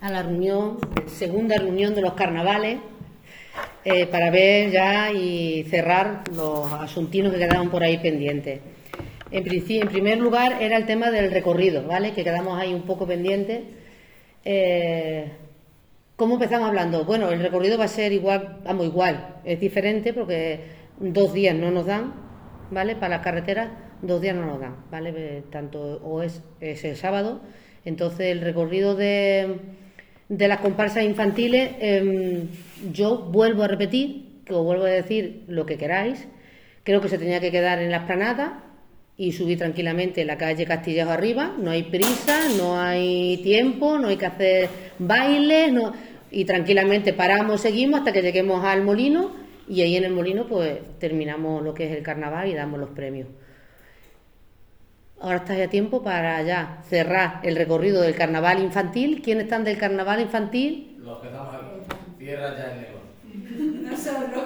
a la reunión, segunda reunión de los carnavales, eh, para ver ya y cerrar los asuntinos que quedaban por ahí pendientes. En, en primer lugar era el tema del recorrido, ¿vale? Que quedamos ahí un poco pendientes. Eh, ¿Cómo empezamos hablando? Bueno, el recorrido va a ser igual, vamos, igual, es diferente porque dos días no nos dan, ¿vale? Para las carreteras, dos días no nos dan, ¿vale? Tanto o es, es el sábado, entonces el recorrido de, de las comparsas infantiles, em, yo vuelvo a repetir, que os vuelvo a decir lo que queráis, creo que se tenía que quedar en la esplanada y subir tranquilamente la calle Castillejo arriba, no hay prisa, no hay tiempo, no hay que hacer bailes, y tranquilamente paramos, seguimos hasta que lleguemos al molino y ahí en el molino pues terminamos lo que es el carnaval y damos los premios. Ahora está ya tiempo para ya cerrar el recorrido del carnaval infantil. ¿Quiénes están del carnaval infantil? Los que estamos aquí. Cierra ya el negocio. Nosotros.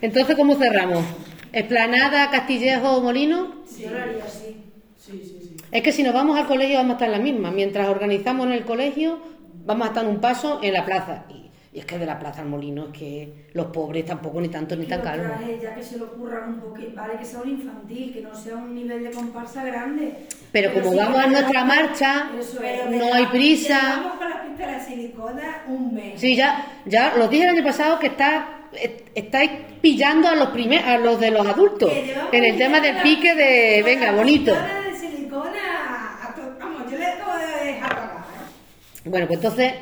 Entonces, ¿cómo cerramos? ¿Esplanada, Castillejo, Molino? Sí, yo lo haría así. Sí, sí, sí. Es que si nos vamos al colegio vamos a estar en la misma. Mientras organizamos en el colegio, vamos a estar un paso en la plaza. Y, es que de la plaza al molino es que los pobres tampoco ni tanto ni tan trajes, ya que se lo ocurran un poquito, vale que sea un infantil, que no sea un nivel de comparsa grande. Pero como vamos a nuestra marcha, Eso es. no la- hay prisa. Llevamos con las pistas de la silicona un mes. Sí, ya, ya los dije el año pasado que está, est- estáis pillando a los primer, a los de los adultos en el tema del pique de venga bonito. Vamos. ¿eh? Bueno, pues entonces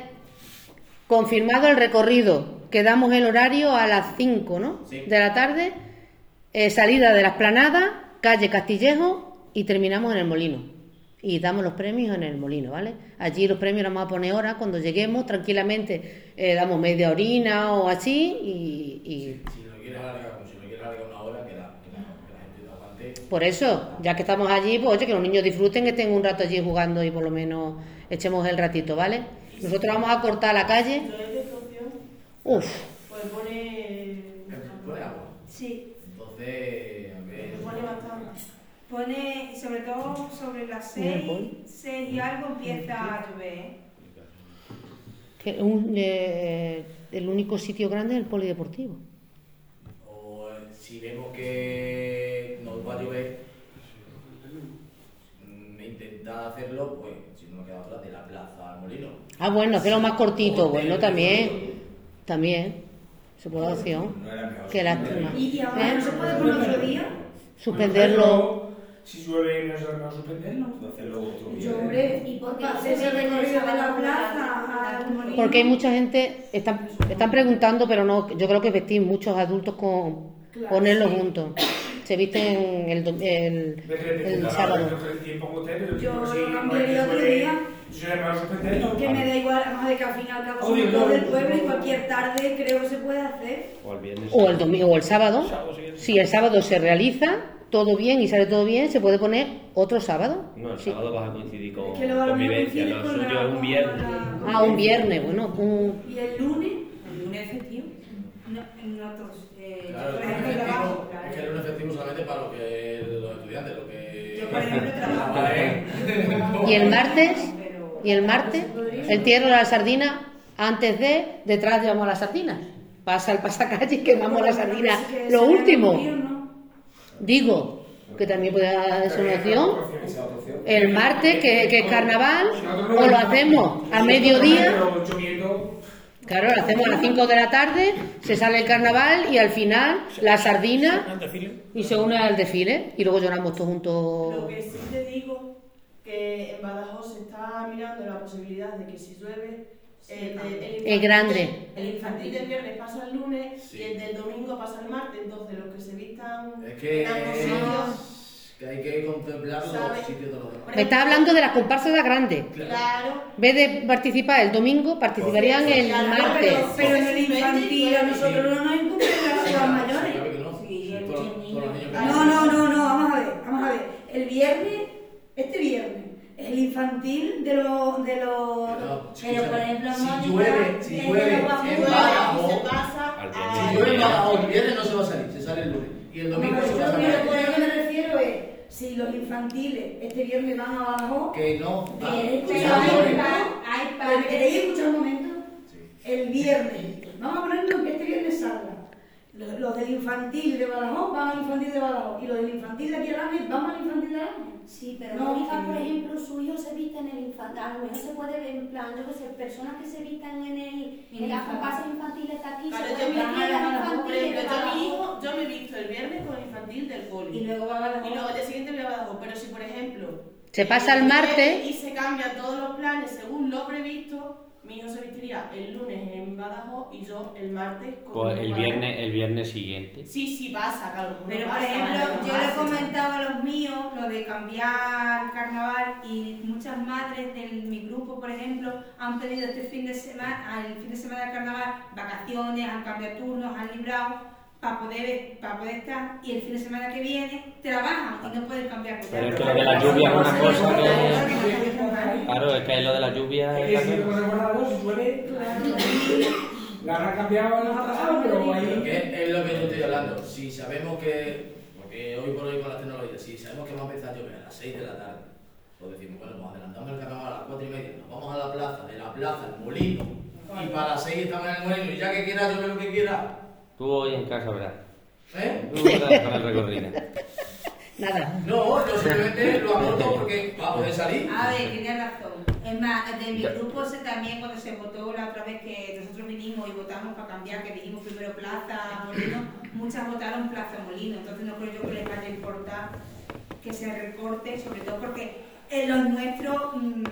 confirmado el recorrido, quedamos el horario a las 5, ¿no? Sí. De la tarde, eh, salida de la esplanada, calle Castillejo y terminamos en el molino. Y damos los premios en el molino, ¿vale? Allí los premios los vamos a poner ahora, cuando lleguemos tranquilamente eh, damos media orina o así y- y Si lo quieres alargar, como si lo quieres alargar una hora, que la, que la, que la gente lo aguante. Por eso, ya que estamos allí, pues oye, que los niños disfruten, que estén un rato allí jugando y por lo menos echemos el ratito, ¿vale? Nosotros vamos a cortar la calle. Uf, pues pone. Pone agua. Sí, Entonces, a ver. Pone bastante. pone, sobre todo sobre las Mira, 6, voy. 6 y algo empieza a llover. ¿eh? que un- eh, el único sitio grande es el polideportivo. O eh, si vemos que nos va a llover, mm, intentar hacerlo, pues no nos queda otra, de la plaza al molino. Ah, bueno, hacerlo más cortito, bueno, también. También. Se puede opción. No era mejor. Qué lástima. Y, ahora ¿Eh? no se puede poner otro día. Suspenderlo. Si llueve no se va a suspenderlo, hacerlo otro día. Yo, hombre, ¿Y por qué se recorrido de la plaza al molino. Porque hay mucha gente, están, están preguntando, pero no, yo creo que vestir muchos adultos con Claro, sí. juntos. Se visten el, el, el sábado. el Yo lo hay que otro día. Que me da igual, vamos a ver que al fin y al cabo somos todos del pueblo y cualquier tarde creo que se puede hacer. O el viernes. O el domingo o el sábado. Si el sábado se realiza todo bien y sale todo bien, se puede poner otro sábado. No, el Sí. sábado vas a coincidir con Es que lo convivencia. Lo con suyo es un viernes. la- Ah, un viernes, bueno, un- Y el lunes, El lunes festivo. No, en otros. Eh, Claro, para lo que los estudiantes, lo que. Yo, por ejemplo, trabajo. Vale. y el martes, y el martes, el tierro de la sardina, antes de, detrás llevamos las sardinas. Pasa el pasacalle y quemamos la sardina. Sí que Lo último, digo, que también puede otra opción. El martes, que, que es carnaval, o lo hacemos a mediodía. Claro, lo hacemos a las 5 de la tarde, se sale el carnaval y al final la sardina y se une al desfile y luego lloramos todos Lo juntos. que sí te digo, que en Badajoz se está mirando la posibilidad de que si llueve, el, de- el Es infantil- grande. El infantil del viernes pasa el lunes Sí. y el del domingo pasa el martes, entonces los que se vistan Es que. Que hay que contemplar ¿Sabe? los sitios de los demás. Me está hablando de las comparsas de grandes. claro, En vez de participar el domingo, participarían el Claro, martes. Pero, pero en el infantil a nosotros no nos incumbe las mayores. Claro que no. No, no, no, no, vamos a ver, vamos a ver. El viernes, este viernes, es el infantil de los... De los Pero, Pero, por ejemplo, si Mónica, llueve, si llueve, en Badajoz, si llueve en Badajoz, el viernes no se va a salir, se sale el lunes. Y el domingo se va a Yo lo que- salir. por lo que me refiero es, si los infantiles este viernes van a Badajoz, Que no, que este no año llore. pa- hay ¿Me queréis escuchar un momento? Sí. El viernes, vamos a ponerlo que este viernes salga. Los, del infantil de Badajoz van al infantil de Badajoz y los del infantil de aquí al Ángel van al infantil de Ángel. Sí, pero No, Mónica, sí. por ejemplo, su hijo se viste en el infantil. A lo mejor se puede ver en plan, yo qué sé, personas que se vistan en, el, en las infantil. comparsas infantiles de aquí. Claro, se yo me de yo mi hijo, yo me he visto el viernes con el infantil del poli. Y luego va a Badajoz. Y luego el día siguiente voy a Badajoz. Pero si, por ejemplo, Se pasa el martes. y se cambian todos los planes según lo previsto, mi hijo se vestiría el lunes en Badajoz y yo el martes con Pues el viernes, el viernes siguiente. Sí, sí pasa, claro. Pero por pasa, ejemplo, yo le he comentado a los míos lo de cambiar carnaval y muchas madres de mi grupo, por ejemplo, han pedido este fin de semana, al fin de semana del carnaval, vacaciones, han cambiado turnos, han librado para poder, para poder estar y el fin de semana que viene trabajan y no pueden cambiar. Pero es que lo de la lluvia es una cosa que... Claro, es que lo de la lluvia Es que si la habrá cambiado el pasado, pero ahí. es lo que yo estoy hablando. Si sabemos que, porque hoy por hoy con la tecnología, si sabemos que va a empezar a llover a las 6 de la tarde, pues decimos, bueno, nos adelantamos el carnaval a las 4 y media, nos vamos a la plaza, de la plaza al molino, y para las 6 estamos en el molino, y ya que quiera llover lo que quiera, Tú hoy en casa verás. ¿eh? Tú verás con el recorrido. Nada. No, yo simplemente lo aporto porque va a poder salir. A ver, tienes razón. Es más, de mi grupo se, también cuando se votó la otra vez que nosotros vinimos y votamos para cambiar, que dijimos primero Plaza Molino, muchas votaron Plaza Molino, entonces no creo yo que les vaya a importar que se recorte, sobre todo porque en los nuestros, mm,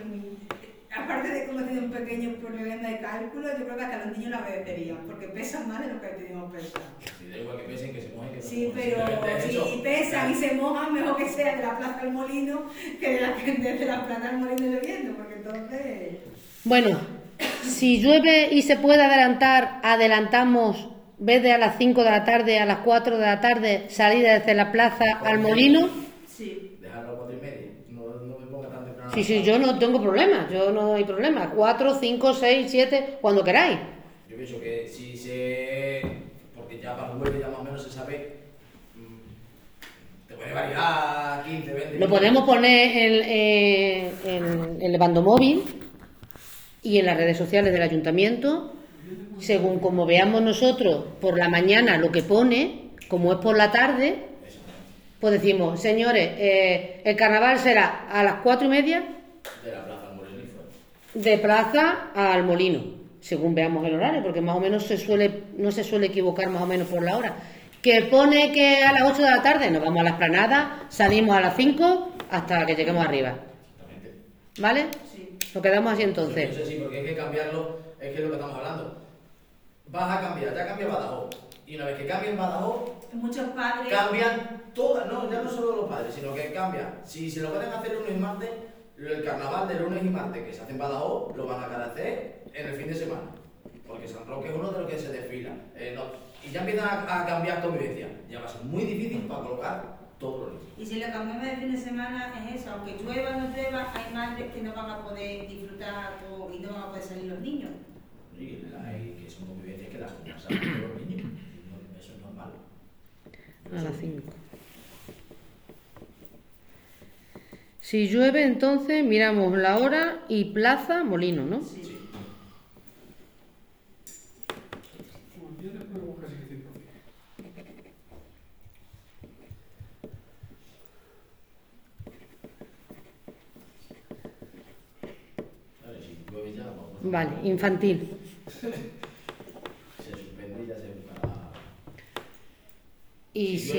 aparte de que hemos tenido un pequeño problema de cálculo, yo creo que hasta los niños la obedecerían, porque pesan más de lo que teníamos pensado. Si da igual que pesen, que se mojen, que Sí, pero si eso. pesan y se mojan, mejor que sea de la plaza al molino que de la, de la plaza al molino lloviendo, porque entonces... Bueno, si llueve y se puede adelantar, adelantamos, vez de a las 5 de la tarde, a las 4 de la tarde, salida desde la plaza al molino. Sí. Dejarlo a 4 y media. No, no me ponga tan temprano. Sí, sí, yo no tengo problema, yo no hay problema. 4, 5, 6, 7, cuando queráis. Yo pienso que si se. Porque ya para el ya más o menos se sabe. mm, Te puede variar 15, 20. Lo podemos poner en, eh, en el bandomóvil y en las redes sociales del ayuntamiento, según como veamos nosotros por la mañana lo que pone, como es por la tarde, pues decimos, señores, eh, el carnaval será a las cuatro y media De la plaza y fue. de plaza al molino, según veamos el horario, porque más o menos se suele, no se suele equivocar más o menos por la hora. Que pone que a las 8 de la tarde nos vamos a la esplanada, salimos a las 5 hasta que lleguemos arriba. Exactamente. ¿Vale? Sí. Lo quedamos así No entonces. sé si, porque hay que cambiarlo, es que es lo que estamos hablando. Vas a cambiar, ya cambia Badajoz. Y una vez que cambien Badajoz, Muchos padres... cambian todas, no, ya no solo los padres, sino que cambian. Si se lo pueden hacer lunes y martes, el carnaval de lunes y martes que se hace en Badajoz, lo van a hacer en el fin de semana. Porque San Roque es uno de los que se desfila. Eh, no, y ya empiezan a, a cambiar convivencia. Ya va a ser muy difícil para colocar todos los niños. Y si lo cambiamos de fin de semana es eso, aunque llueva o no llueva, hay madres que no van a poder disfrutar o- y no van a poder salir los niños. Y hay que son convivencias que las con los niños. No, Eso es normal. A las 5. Si llueve, entonces miramos la hora y plaza molino, ¿no? Sí. Yo te puedo buscar si quieres. Vale, si llueve ya, vamos. Vale, infantil. Se suspende y ya se para. Y Si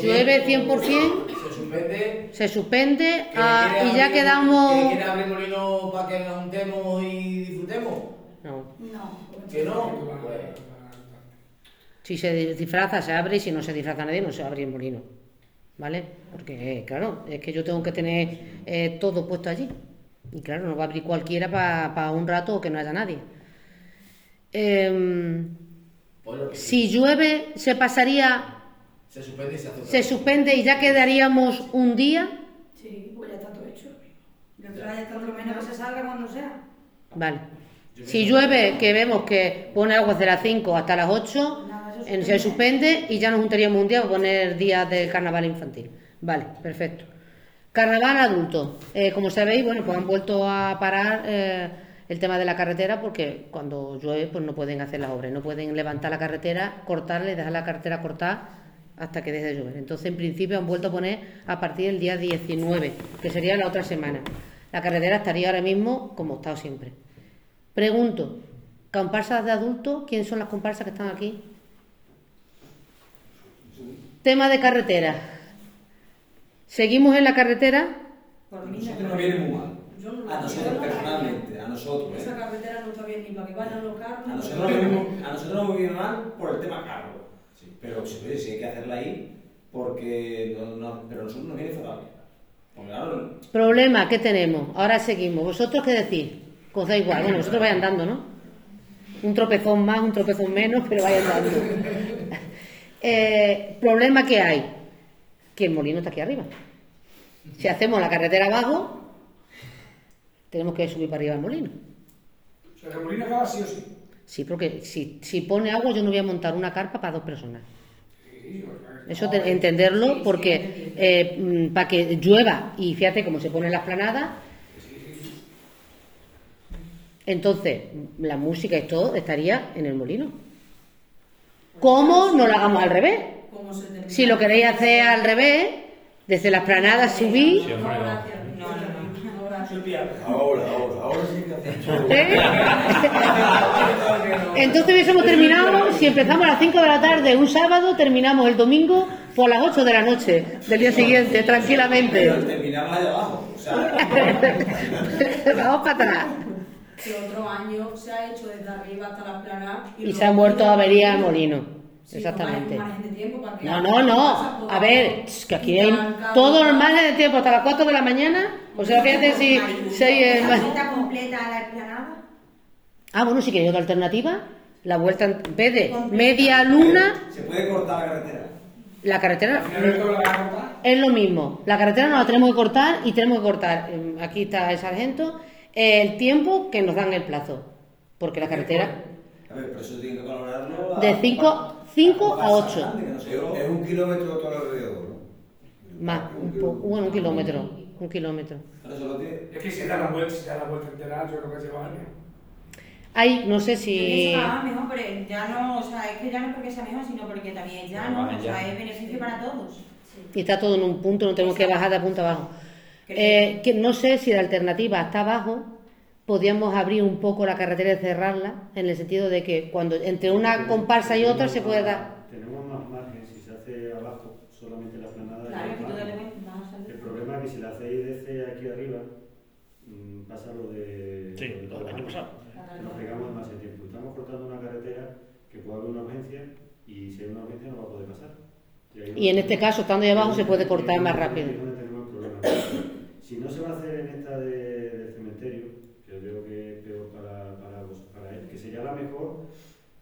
si llueve llueve 100%, Se suspende. se suspende ¿Que ah, y ya quedamos... ¿Que quiere abrir molino para que nos juntemos y disfrutemos? No. No. ¿Que no? Pues, Si se disfraza, se abre y si no se disfraza nadie, no se abre el molino. ¿Vale? Porque, eh, claro, es que yo tengo que tener eh, todo puesto allí. Y claro, no va a abrir cualquiera para un rato o que no haya nadie. Em, pues si llueve, se pasaría, se suspende y se hace otra se vez. suspende y ya quedaríamos un día. Sí, pues ya está todo hecho. Ya está, ya está, Por lo menos que se salga cuando sea. Vale. Si llueve, que vemos que pone agua desde las 5 hasta las 8, Nada, eso en- se suspende y ya nos juntaríamos un día para poner días del carnaval infantil. Vale, perfecto. Carnaval adulto. Eh, como sabéis, bueno, pues han vuelto a parar eh, el tema de la carretera porque cuando llueve pues no pueden hacer las obras, no pueden levantar la carretera, cortarla y dejar la carretera cortada hasta que deje de llover. Entonces, en principio han vuelto a poner a partir del día 19, que sería la otra semana. La carretera estaría ahora mismo como ha estado siempre. Pregunto, comparsas de adultos, ¿quiénes son las comparsas que están aquí? Tema de carretera. Seguimos en la carretera. Por mí, Nosotros nos viene muy mal. yo no- A nosotros personalmente, a nosotros, Esa ¿eh? carretera no está bien ni para que vayan los carros. A nosotros, nos viene, a nosotros nos viene mal por el tema carro. Pero oye, sí hay que hacerla ahí porque no, no- pero a nosotros nos viene fatal. Claro, Problema, ¿qué tenemos? Ahora seguimos. ¿Vosotros qué decís? Os da igual. Bueno, vosotros vayan dando, ¿no? Un tropezón más, un tropezón menos, pero vayan dando. Eh, problema que hay, que el molino está aquí arriba. Si hacemos la carretera abajo, tenemos que subir para arriba el molino. O sea, que el molino acaba sí o sí. Sí, porque si, si pone agua yo no voy a montar una carpa para dos personas. Eso te- entenderlo porque eh, mm, para que llueva y fíjate cómo se pone la esplanada. Entonces, la música y todo estaría en el molino. ¿Cómo no lo hagamos al revés? Si lo queréis hacer al revés, desde la esplanada subir. Sí, hombre, no. gracias. No, no, no. gracias. Ahora, ahora, ahora sí que hacemos. ¿eh? Entonces hubiésemos terminado, si empezamos a las 5 de la tarde un sábado, terminamos el domingo por las 8 de la noche del día siguiente, tranquilamente. pero terminamos allá abajo. O sea, Vamos para atrás. Que otro año se ha hecho desde arriba hasta la plana. Y se ha muerto avería molino. Sí, Exactamente. margen de tiempo para que No, no, no. A ver, es que aquí hay todo el margen de tiempo hasta las 4 de la mañana. O sea, fíjate si, si hay ¿La vuelta completa a la explanada? Ah, bueno, si queréis otra alternativa, la vuelta en vez de media luna, se puede cortar la carretera. la carretera es lo mismo. La carretera no la tenemos que cortar y tenemos que cortar, eh, aquí está el sargento, el tiempo que nos dan el plazo. Porque la carretera A ver, pero eso tiene que valorarlo. de 5 cinco a 8. Grande, que nosotros- Es un kilómetro todo alrededor. Más, un po- bueno, un kilómetro. Un kilómetro. Eso. Es que si da la vuelta, si da la vuelta entera, yo creo que lleva años. Hay, no sé si. que va mejor, pero ya no, o sea, es que ya no es porque sea mejor, sino porque también ya no, o sea, es beneficio para todos. Y está todo en un punto, no tenemos que bajar de punta abajo. Eh, que no sé si la alternativa está abajo, podríamos abrir un poco la carretera y cerrarla, en el sentido de que cuando entre una comparsa y otra se puede dar. Tenemos más margen si se hace abajo, solamente la planada. Claro, hay que más tú margen. debes vas a salir. El problema es que si la hacéis desde aquí arriba, mm, pasa lo de, Sí, lo de año pasado. Nos pegamos demasiado tiempo. Estamos cortando una carretera que puede haber una urgencia y si hay una urgencia no va a poder pasar. Y en este caso, estando ahí abajo, se puede cortar más rápido. el. Si no se va a hacer en esta de- del cementerio, que veo que es peor para, para, vos- para él, que sería la mejor,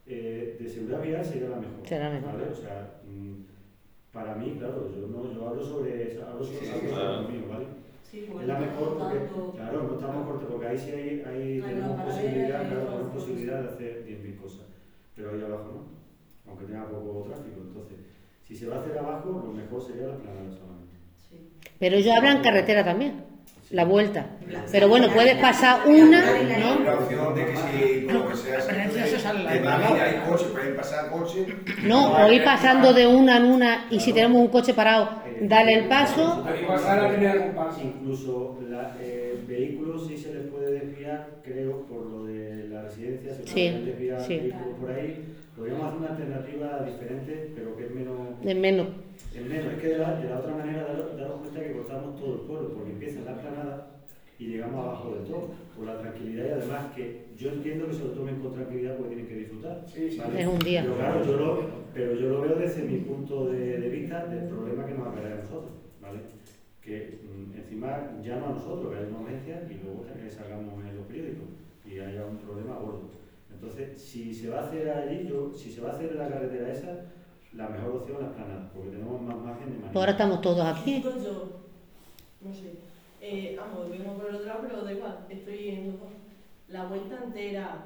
eh, de seguridad vial sería la mejor. Será mejor. ¿vale? O sea, mm, para mí, claro, yo, no, yo hablo sobre, hablo sobre, sobre claro. lo mío, ¿vale? Sí, Es la mejor porque, tanto- claro, no estamos cortos, porque ahí sí hay, ahí Hay tenemos posibilidad, claro, hay tenemos posibilidad de hacer 10.000 cosas, pero ahí abajo no, aunque tenga poco tráfico, entonces, si se va a hacer abajo, lo mejor sería la planada solamente. Sí. Pero ellos hablan carretera también, la vuelta. Pero bueno, puedes pasar una, ¿no? La opción de que si, coches. No, o ir pasando de una en una y si tenemos un coche parado, dale el paso. Ahí pasa la primera comparsa. Incluso la, eh, vehículos sí se les puede desviar, creo, por lo de la residencia, se Sí, pueden desviar sí. vehículos por ahí. Podríamos hacer una alternativa diferente, pero que es menos... De menos. Es menos, es que de la, de la otra manera daros, cuenta que cortamos todo el pueblo, porque empieza en la planada y llegamos abajo del todo, por la tranquilidad y además que yo entiendo que se lo tomen con tranquilidad porque tienen que disfrutar. Sí, sí. Es un día. Pero claro, yo lo, pero yo lo veo desde mi punto de, de vista del problema que nos acarrea a nosotros, ¿vale? Que mm, encima ya no a nosotros, que hay una urgencia y luego que salgamos en los periódicos y haya un problema gordo. Entonces, si se va a hacer allí, yo, si se va a hacer en la carretera esa, la mejor opción es la planada, porque tenemos más margen de maniobra. Ahora estamos todos aquí. Digo yo, no sé, eh, vamos, vengo por el otro lado, pero da igual, estoy dos. La vuelta entera,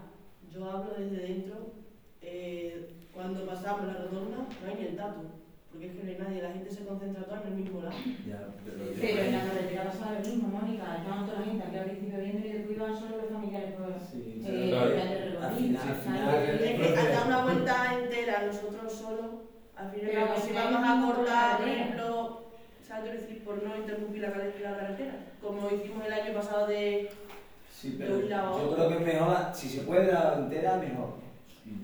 yo hablo desde dentro, eh, cuando pasamos la rotonda, no hay ni el dato. Porque es que no hay nadie, la gente se concentra toda en el mismo lado. Ya, pero, Pero en la carretera pasa lo mismo, Mónica. Estaban toda la gente aquí al principio viendo y después iban solo los familiares por Sí, eh, claro. por el Al final- al ¿sabes? Es que al dar una vuelta entera nosotros solos, al fin y al Pero si final vamos a cortar, por ejemplo, ¿sabes decir? Por no interrumpir la car- la carretera, como hicimos el año pasado de... Sí, de pero a yo creo que es mejor, si se puede la entera, mejor.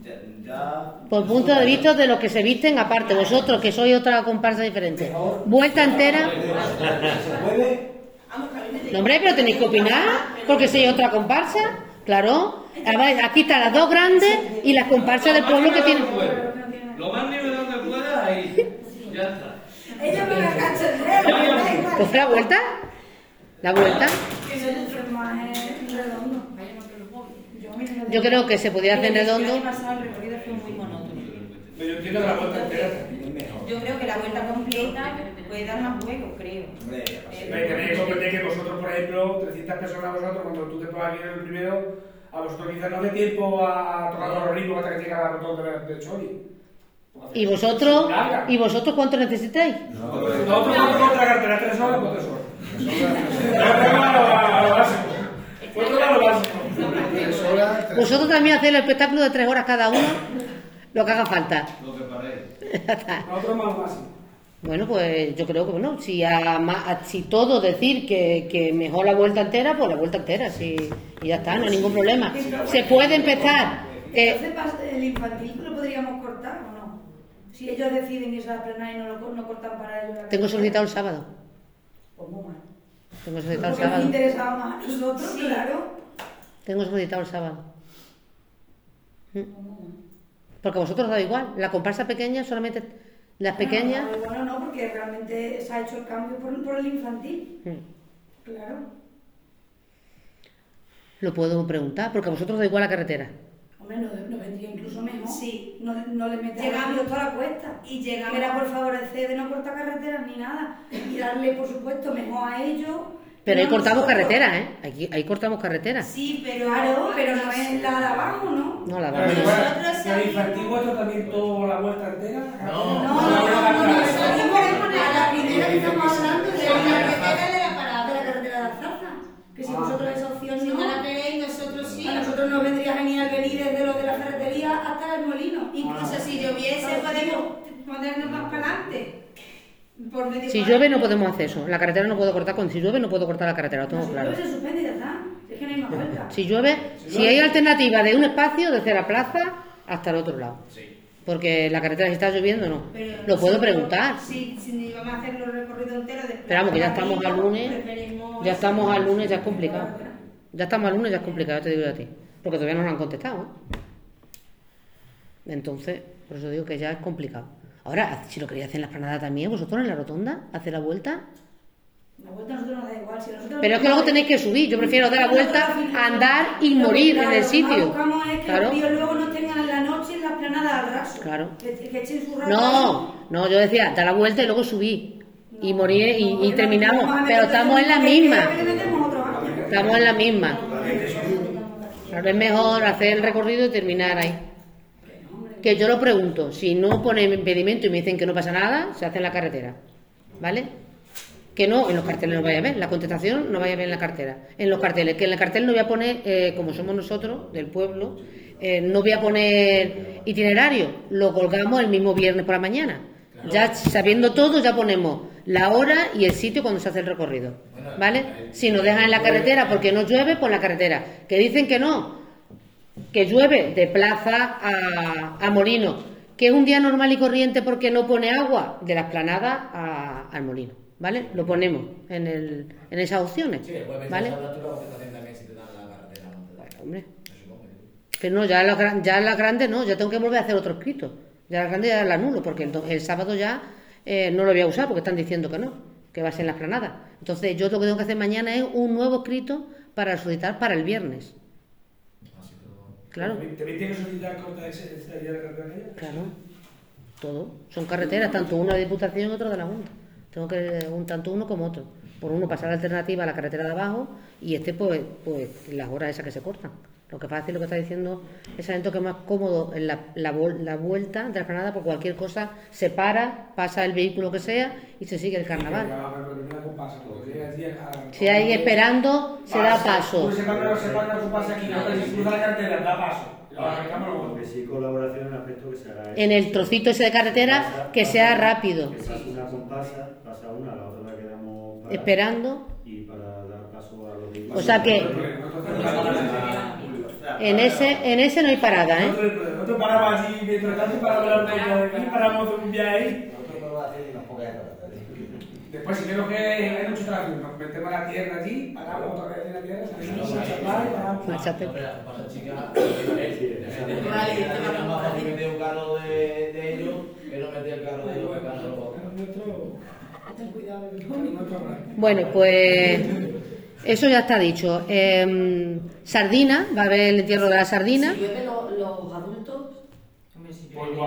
Ya, ya- Por punto de vista de los que se visten aparte, vosotros que sois otra comparsa diferente. Vuelta entera. Se puede, No, hombre, pero tenéis que opinar, porque sois otra comparsa. Claro. Aquí están las dos grandes y las comparsas del pueblo que tienen. Lo más nivelado que pueda, ahí. Ya está. Ellos van a cachondeo, me igual. Pues la vuelta. La vuelta. Más redondo. Yo creo que se podía hacer El redondo. año pasado el recorrido fue muy monótono. Pero yo entiendo que la vuelta entera. es mejor. Yo creo que la vuelta completa puede dar más juego, creo. Hombre. Pero tenéis que comprender que vosotros, por ejemplo, 300 personas vosotros, cuando tú te pongas aquí en el primero, a vosotros quizás no dé tiempo a tocar los ritmos hasta que llegue a la rotonda de, de Chori. ¿Y vosotros? ¿Y vosotros cuánto necesitáis? Nosotros tres horas tres horas. Vosotros también hacéis el espectáculo de tres horas cada uno, lo que haga falta. Lo. Bueno, pues yo creo que bueno, si a, si todo decir que, que mejor la vuelta entera, pues la vuelta entera, sí, y ya está, no hay ningún problema. Se puede empezar. eh, el infantil lo podríamos cortar? Si ellos deciden irse a la plena y no lo no cortan para ellos. la tengo solicitado el sábado. Pues muy mal. Tengo solicitado el Porque sábado. interesaba más a nosotros, claro. Tengo solicitado el sábado. Mm. Porque a vosotros os da igual. La comparsa pequeña, solamente las pequeñas. No, bueno, no, porque realmente se ha hecho el cambio por, por el infantil. mm, Claro. Lo puedo preguntar, porque a vosotros os da igual la carretera. Hombre, nos no vendría incluso mejor. Sí. No, no le metes Llegamos- a toda la cuesta. y llegamos- Que era por favorecer de no cortar carreteras ni nada. Y darle, por supuesto, mejor a ellos. Pero ahí no a cortamos nosotros. carreteras, ¿eh? Aquí, ahí cortamos carreteras. Sí, pero. Claro, pero no es la de abajo, ¿no? No, la. Nosotros ¿Y el infantil vuestro también toda la vuelta entera? No. No, no, no, no, no, a la primera que estamos hablando de La carretera de la de parada. la carretera de Alzaza. Que si Ah. vosotros esa opción Si no la queréis, nosotros sí. a nosotros nos vendría genial venir desde lo de la el molino. Incluso si lloviese, podemos ponernos más para adelante. Por medio Si llueve no podemos hacer eso. La carretera no puedo cortar. Con si llueve no puedo cortar la carretera, lo tengo Si claro. llueve se suspende. Si es que no hay más vuelta. Si llueve, si hay alternativa de un espacio desde la plaza hasta el otro lado. Porque la carretera si está lloviendo no. Pero Lo puedo preguntar. Si, si vamos a hacer los recorridos enteros de Pero vamos, que ya estamos al lunes. preferimos Ya estamos al lunes, ya es complicado. Ya estamos al lunes, ya es complicado, te digo yo a ti. Porque todavía no nos han contestado. ¿eh? Entonces, por eso digo que ya es complicado. Ahora, si lo queréis hacer en la esplanada también, vosotros en la rotonda, hacer la vuelta. La vuelta a nosotros nos da igual. Si nosotros Pero es que luego tenéis que subir. Yo prefiero dar la vuelta, andar y morir en el Lo que sitio. buscamos es que Claro. los tíos luego no tengan en la noche en la esplanada al raso. Claro. Que, que echen su rato. No, no, yo decía, dar la vuelta y luego subir. Y morir y, terminamos. Pero estamos en la misma. Estamos en la misma. Tal vez mejor hacer el recorrido y terminar ahí. Que yo lo pregunto, si no ponen impedimento y me dicen que no pasa nada, se hace en la carretera. ¿Vale? Que no, en los carteles no vaya a ver, la contestación no vaya a ver en la cartera. En los carteles, que en el cartel no voy a poner, eh, como somos nosotros, del pueblo, eh, no voy a poner itinerario, lo colgamos el mismo viernes por la mañana. Ya sabiendo todo, ya ponemos la hora y el sitio cuando se hace el recorrido. ¿Vale? Si nos dejan en la carretera porque no llueve, pues la carretera. Que dicen que no, que llueve de plaza a, a molino. Que es un día normal y corriente porque no pone agua, de la esplanada a- al molino. ¿Vale? Lo ponemos en, el, en esas opciones. Sí, ¿Vale? tú la contestación también si te dan la carretera o no te dan. Hombre. Pero no, ya la, gran- ya la grande no, ya tengo que volver a hacer otro escrito. Ya la grande ya la anulo, porque el, el sábado ya eh, no lo voy a usar porque están diciendo que no, que va a ser en la esplanada. Entonces yo lo que tengo que hacer mañana es un nuevo escrito para solicitar para el viernes. Claro, ¿Te viste que solicitar corta ese día de carretera? claro. Todo. Son carreteras, tanto una de Diputación y otro de la Junta. Tengo que un tanto uno como otro. Por uno pasar la alternativa a la carretera de abajo y este pues, pues las horas esas que se cortan. Lo que pasa es lo que está diciendo es el que es más cómodo en la, la, vuelta de la Granada por cualquier cosa, se para, pasa el vehículo que sea y se sigue el carnaval. Si hay esperando, se da paso. Pues que en el que trocito ese de carretera, que sea rápido. Que Esperando. Y para dar paso a los demás. O sea que en ese, en ese no hay parada, ¿eh? Nosotros paramos allí, mientras tanto paramos aquí, paramos un viaje ahí. Después, si vemos que hay mucho tráfico, nos metemos la tierra allí, paramos otra vez en la tierra, salimos a chapar y paramos. Machate. Pasa, chica, es más fácil meter un carro de, de ellos que no meter el carro de ellos que el carro de los otros. Ten cuidado. Bueno, pues eso ya está dicho. Em, sardina, va a haber el entierro de la sardina. Si llueve lo- los adultos,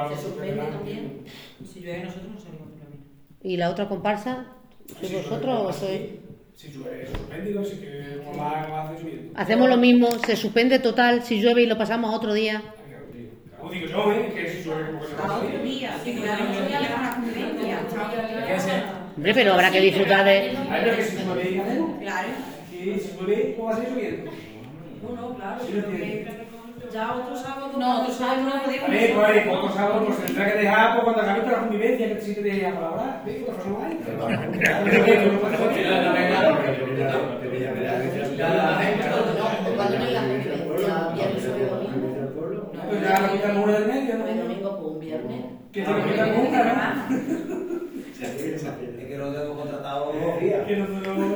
Pues se suspende también. Si llueve nosotros no salimos por la mina. ¿Y la otra comparsa? ¿Sois vosotros o sois...? Si llueve, suspendido, si que como va, va a hacer subiendo. Hacemos lo mismo, se suspende total si llueve y lo pasamos a otro día. Como digo yo, ¿eh? Que si llueve, como que se va a Otro día, que claro, eso ya es una convivencia. Hombre, pero habrá que disfrutar de... Ay, pero que si llueve, ¿qué hacemos? Claro. Si llueve, ¿cómo va a seguir subiendo? Claro. Sí, lo tiene. Ya otro sábado. No, otro sábado no A podemos. ver, pues, otro sábado pues tendrá que dejar pues, cuando acabe la convivencia, que sí te a colaborar. ¿Ves? Cosa no. Pues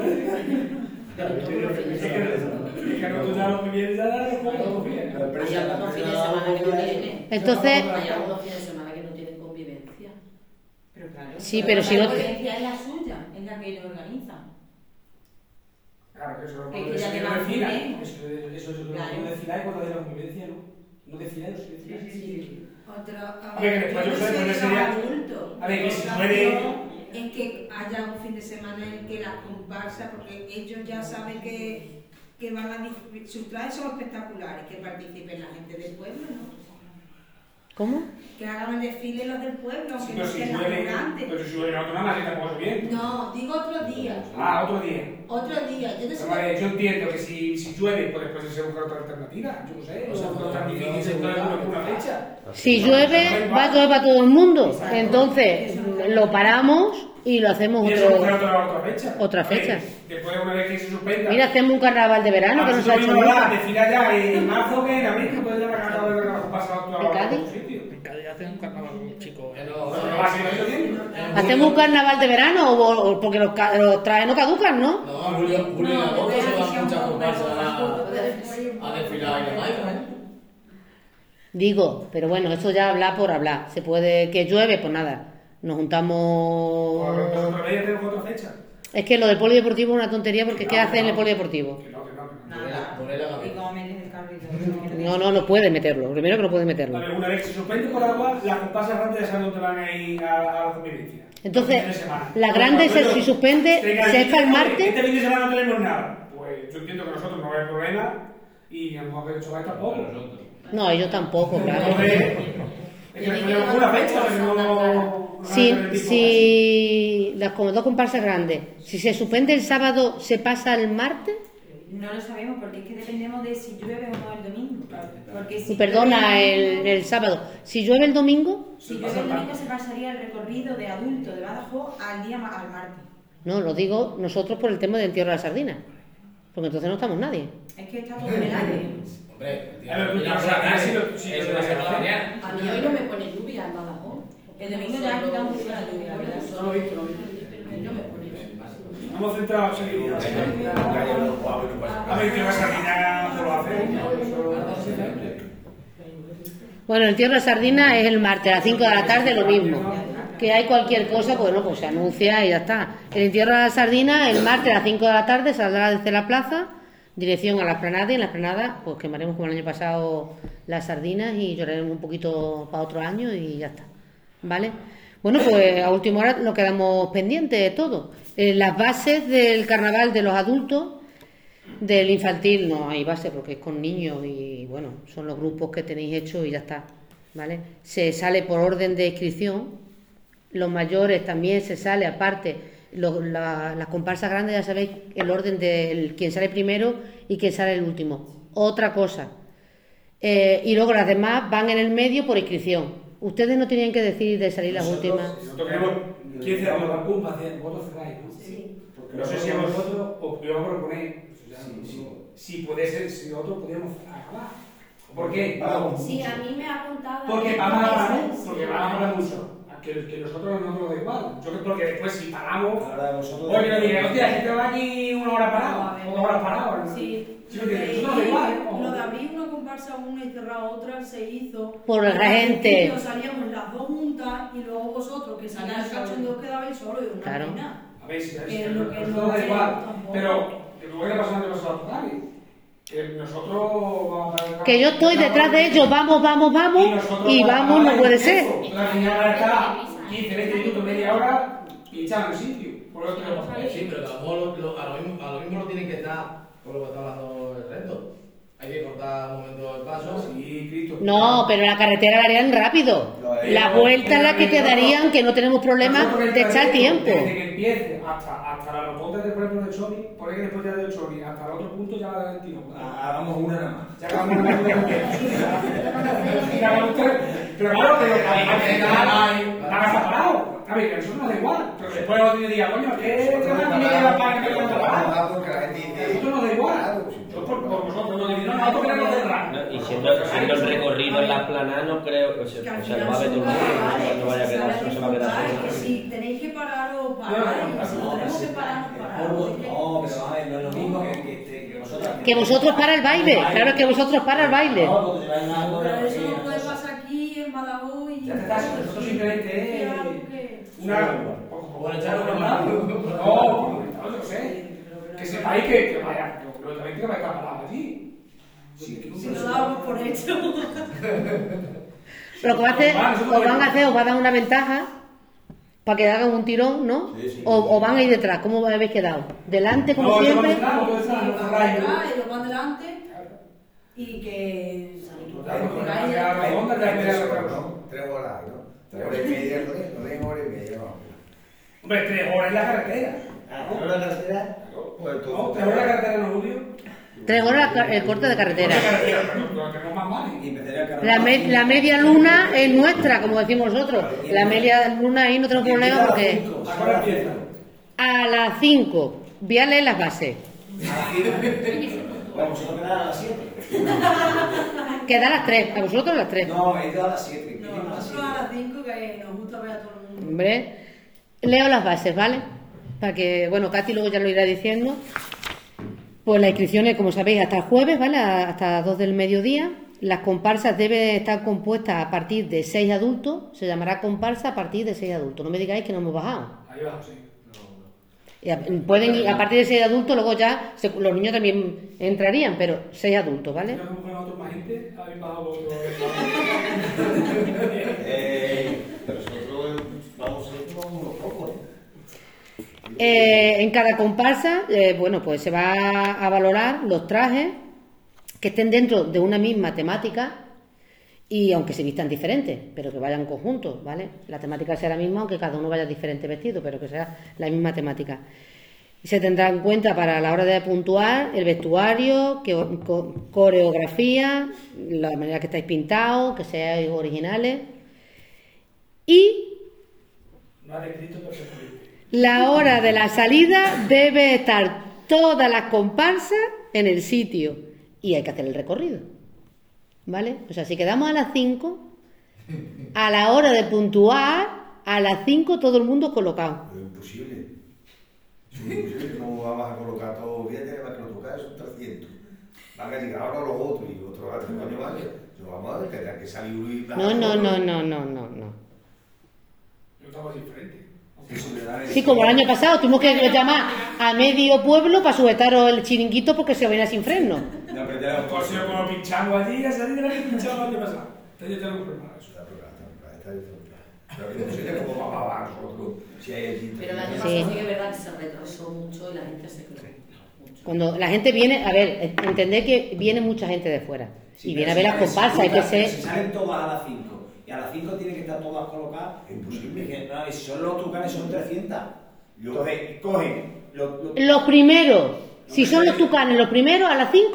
pues Entonces- Hay algunos fines de semana que no tienen convivencia. Pero claro. Sí, pero si no... La convivencia es la suya, es la que ellos organizan. Claro, que eso bien. Eso eso es lo Claro. cuando hay la convivencia, ¿no? No se A ver, que después yo sé, sé pues sería- a ver, que si Otra puede- Es que haya un fin de semana en que las comparsas, porque ellos ya saben que, que van a. Sus trajes son espectaculares, que participen la gente del pueblo, ¿no? ¿Cómo? Que hagan el desfile los del pueblo, aunque Pero no si llueve, pero si llueve otro nada más, que tampoco es bien. No, digo otro día. Ah, otro día. Otro día. Yo te Pero vale, yo entiendo que si, si llueve, pues después se busca otra alternativa. Yo no sé, o sea, no tan difícil se busca una, una fecha. Si llueve, va a llover para todo el mundo. Entonces, lo paramos y lo hacemos Y otro, otra, otra fecha. otra A ver, fecha. Después, una vez que se suspenda. Mira, hacemos un carnaval de verano que no se ha hecho nunca. Desfilar ya en marzo que en abril, que puede ya la carnaval de verano pasado a ¿En hacen un carnaval chico. ¿Hacemos un carnaval de verano o, o- porque los, los trajes no caducan, no? No, Julio, Julio y agosto se van muchas comparsas a, a desfilar y demás, ¿no? Digo, pero bueno, esto ya habla por hablar. Se puede que llueve, pues nada. Nos juntamos. Fecha. Es que lo del polideportivo es una tontería porque ¿qué hace en el polideportivo? Nada. Y como metes el. No, no, no puede meterlo. Primero que no puede meterlo. Vale, una vez que se suspende por agua, las comparsas grandes ya saben dónde van a ir a, a la convivencia. Entonces, la grande, se- si suspende, se es para el oye, martes. Este fin de semana no tenemos nada. Pues yo entiendo que nosotros no hay problema y a lo mejor que tampoco. No, ellos tampoco, claro. Es que ponemos una fecha, pero no. Si, si las como dos comparsas grandes, si se suspende el sábado, ¿se pasa al martes? No lo sabemos porque es que dependemos de si llueve o no el domingo. Porque si Perdona, llueve- el, el sábado. Si llueve el domingo, Si llueve el domingo se pasaría el recorrido de adulto de Badajoz al día al martes. no, lo digo nosotros por el tema del entierro de la sardina. Porque entonces no estamos nadie. Es que está todo en el aire. Hombre, A ver, tú sabes, sí, lo- sí, Es lo- una semana mañana. A mí hoy no me pone lluvia en Badajoz. El domingo ya ha quitado mucho la lluvia, ¿verdad? No lo he visto, no lo he visto. No me pone lluvia. Centrado en seguir. A ver, ¿qué vas a mirar? No lo hace. Bueno, el entierro de la sardina es el martes a las 5 de la tarde, lo mismo. Que hay cualquier cosa, pues no, pues se anuncia y ya está. El entierro de la sardina, el martes a las 5 de la tarde, saldrá desde la plaza, dirección a la esplanada, y en la esplanada, pues quemaremos como el año pasado las sardinas y lloraremos un poquito para otro año y ya está. ¿Vale? Bueno, pues a última hora nos quedamos pendientes de todo. Eh, las bases del carnaval de los adultos Del infantil no hay base porque es con niños y bueno, son los grupos que tenéis hechos y ya está. ¿Vale? Se sale por orden de inscripción. Los mayores también se sale aparte. La- las comparsas grandes ya sabéis el orden de quién sale primero y quién sale el último. Otra cosa. Eh, y luego las demás van en el medio por inscripción. Ustedes no tenían que decir de salir las últimas. Nosotros queremos 15 de la hacer votos cerráis, ¿no? Sí. No sé si a vosotros os yo voy a proponer, o si puede ser, si nosotros podríamos acabar. ¿Por qué? Sí, a mí me ha contado. Porque que vamos a hablar, ser, porque vamos a hablar mucho. Que, que nosotros no nos da igual. Yo creo que después si paramos, Ahora vosotros- oye, no diga, hostia, gente va aquí una hora parado, o dos horas parado. ¿no? Sí. Igual. ¿eh? Lo de abrir una comparsa una y cerrar otra se hizo. Por la gente. Salíamos las dos juntas y luego vosotros, que salían el cachondeo, quedabais solos y una Claro. pena. A ver, si Que si- es lo que no da igual. Pero, que luego que pasar de pasar a Javi. Que nosotros vamos a Que yo estoy detrás de ellos, vamos, vamos, vamos, nosotros y vamos, no puede ser. La señora está 15, 20 minutos, media hora, pinchando en el sitio. Por lo que. Sí, pero que a lo, a mismo, a lo tienen que estar por lo que está hablando el resto. Hay que cortar un momento el paso. Sí, Cristo. No, pero la carretera la harían rápido. La vuelta es la que quedarían, que no tenemos problema de echar Desde tiempo. que empiece hasta, hasta la rotonda de, por ejemplo, de Choni, por ahí que después ya de Choni, hasta el otro punto ya va a tiro. Hagamos una nada más. Ya una hagamos tres. Pero claro, parado. A ver, que a nosotros nos da igual. Pero después otro día, coño, ¿qué otra tiene que para que no parado? Porque la gente A nosotros nos da igual. Yo por, por vosotros, no digo, no, nosotros queremos cerrar. No, y siendo, siendo el recorrido en la plana, no creo. Que al o sea, lo va a ver todo el mundo, no, no vaya a quedar, no se va a quedar solo. que si tenéis que parar o paráis, si no tenemos que parar, no que- No, pero a ver, no es lo mismo que, que, que, que vosotros. Que vosotros para el baile, claro que vosotros para el baile. No, porque te vais a Pero hora, eso no puede pasar aquí en Badajoz y... Ya te nosotros simplemente Una... una. Por echar una mano. No, no lo sé. Que sepáis que, que vaya, que lógicamente que estar parado allí. Si lo damos por hecho. Lo que va a hacer, os van a hacer, os va a dar una ventaja para que hagan un tirón, ¿no? O, o van a ir detrás, ¿cómo habéis quedado? ¿Delante como No, yo siempre? no no ellos van delante y que... Tres horas y media, no es- no es hora y media, no. Hombre, tres horas en la carretera. ¿Tres horas en la carretera? Pues No, tres horas en la carretera, no, Julio. Tres horas el corte de carretera. La, me- la media luna es nuestra, como decimos nosotros. La media luna ahí no tenemos problema porque ¿A a las 5 voy a leer las bases. Bueno, vosotros quedan a las 7. Queda a las 3, a vosotros a las 3. No, he ido a las 7. No, nosotros a las 5 que nos gusta ver a todo el mundo. Hombre, leo las bases, ¿vale? Para que, bueno, Katy luego ya lo irá diciendo. Pues las inscripciones, como sabéis, hasta el jueves, ¿vale? Hasta 2 del mediodía. Las comparsas deben estar compuestas a partir de 6 adultos. Se llamará comparsa a partir de 6 adultos. No me digáis que no hemos bajado. Ahí va, sí. Pueden ir a partir de 6 adultos, luego ya se- los niños también entrarían, pero 6 adultos, ¿vale? Eh, en cada comparsa, eh, bueno, pues se va a valorar los trajes que estén dentro de una misma temática y aunque se vistan diferentes, pero que vayan conjuntos, ¿vale? La temática sea la misma, aunque cada uno vaya diferente vestido, pero que sea la misma temática. Y se tendrá en cuenta para la hora de puntuar el vestuario, que, co- coreografía, la manera que estáis pintados, que seáis originales. Y la hora de la salida debe estar todas las comparsas en el sitio y hay que hacer el recorrido. ¿Vale? O sea, si quedamos a las 5, a la hora de puntuar, a las 5 todo el mundo colocado. Es imposible. Es imposible. ¿Cómo vamos a colocar todo? Voy a tener más que lo tocar, son 300. Van a llegar ahora los otros y otros van a vale. Yo vamos a tener que salir y No, no, no, no, no, no, no. Yo estaba diferente. Sí, como el año pasado tuvimos que llamar a medio pueblo para sujetaros el chiringuito porque se venía sin freno. No, pero ya Por si como pinchamos allí, a salir de la que pinchamos el año pasado. Entonces yo tengo preparado eso. Está preparado, está preparado, está preparado. Pero es imposible como vamos a bajar nosotros si hay allí Pero el año Sí. pasado sí que es verdad que se retrasó mucho y la gente se quedó. Cuando la gente viene, a ver, entended que viene mucha gente de fuera. Sí, y viene a ver las comparsas, hay que ser. salen todas a las 5 y a las 5 tienen que estar todas colocadas, imposible. Que, no, y si son los tucanes son 300. Entonces, cogen. Lo, lo, Los primeros, si son los tucanes los primeros a las 5,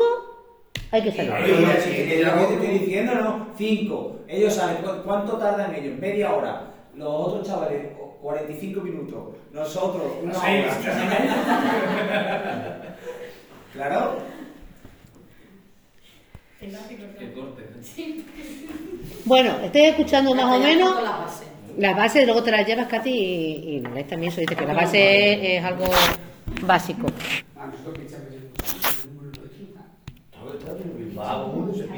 hay que salir. Lo que te estoy diciendo, ¿no? 5. Ellos saben cu- cuánto tardan ellos, media hora. Los otros chavales, o- 45 minutos. Nosotros, una Sí, hora. sí, claro. Corte. Bueno, estoy escuchando más o menos las bases. luego te las llevas, Katy, y, y también eso dice que la base es, es algo básico. Bravo, schön,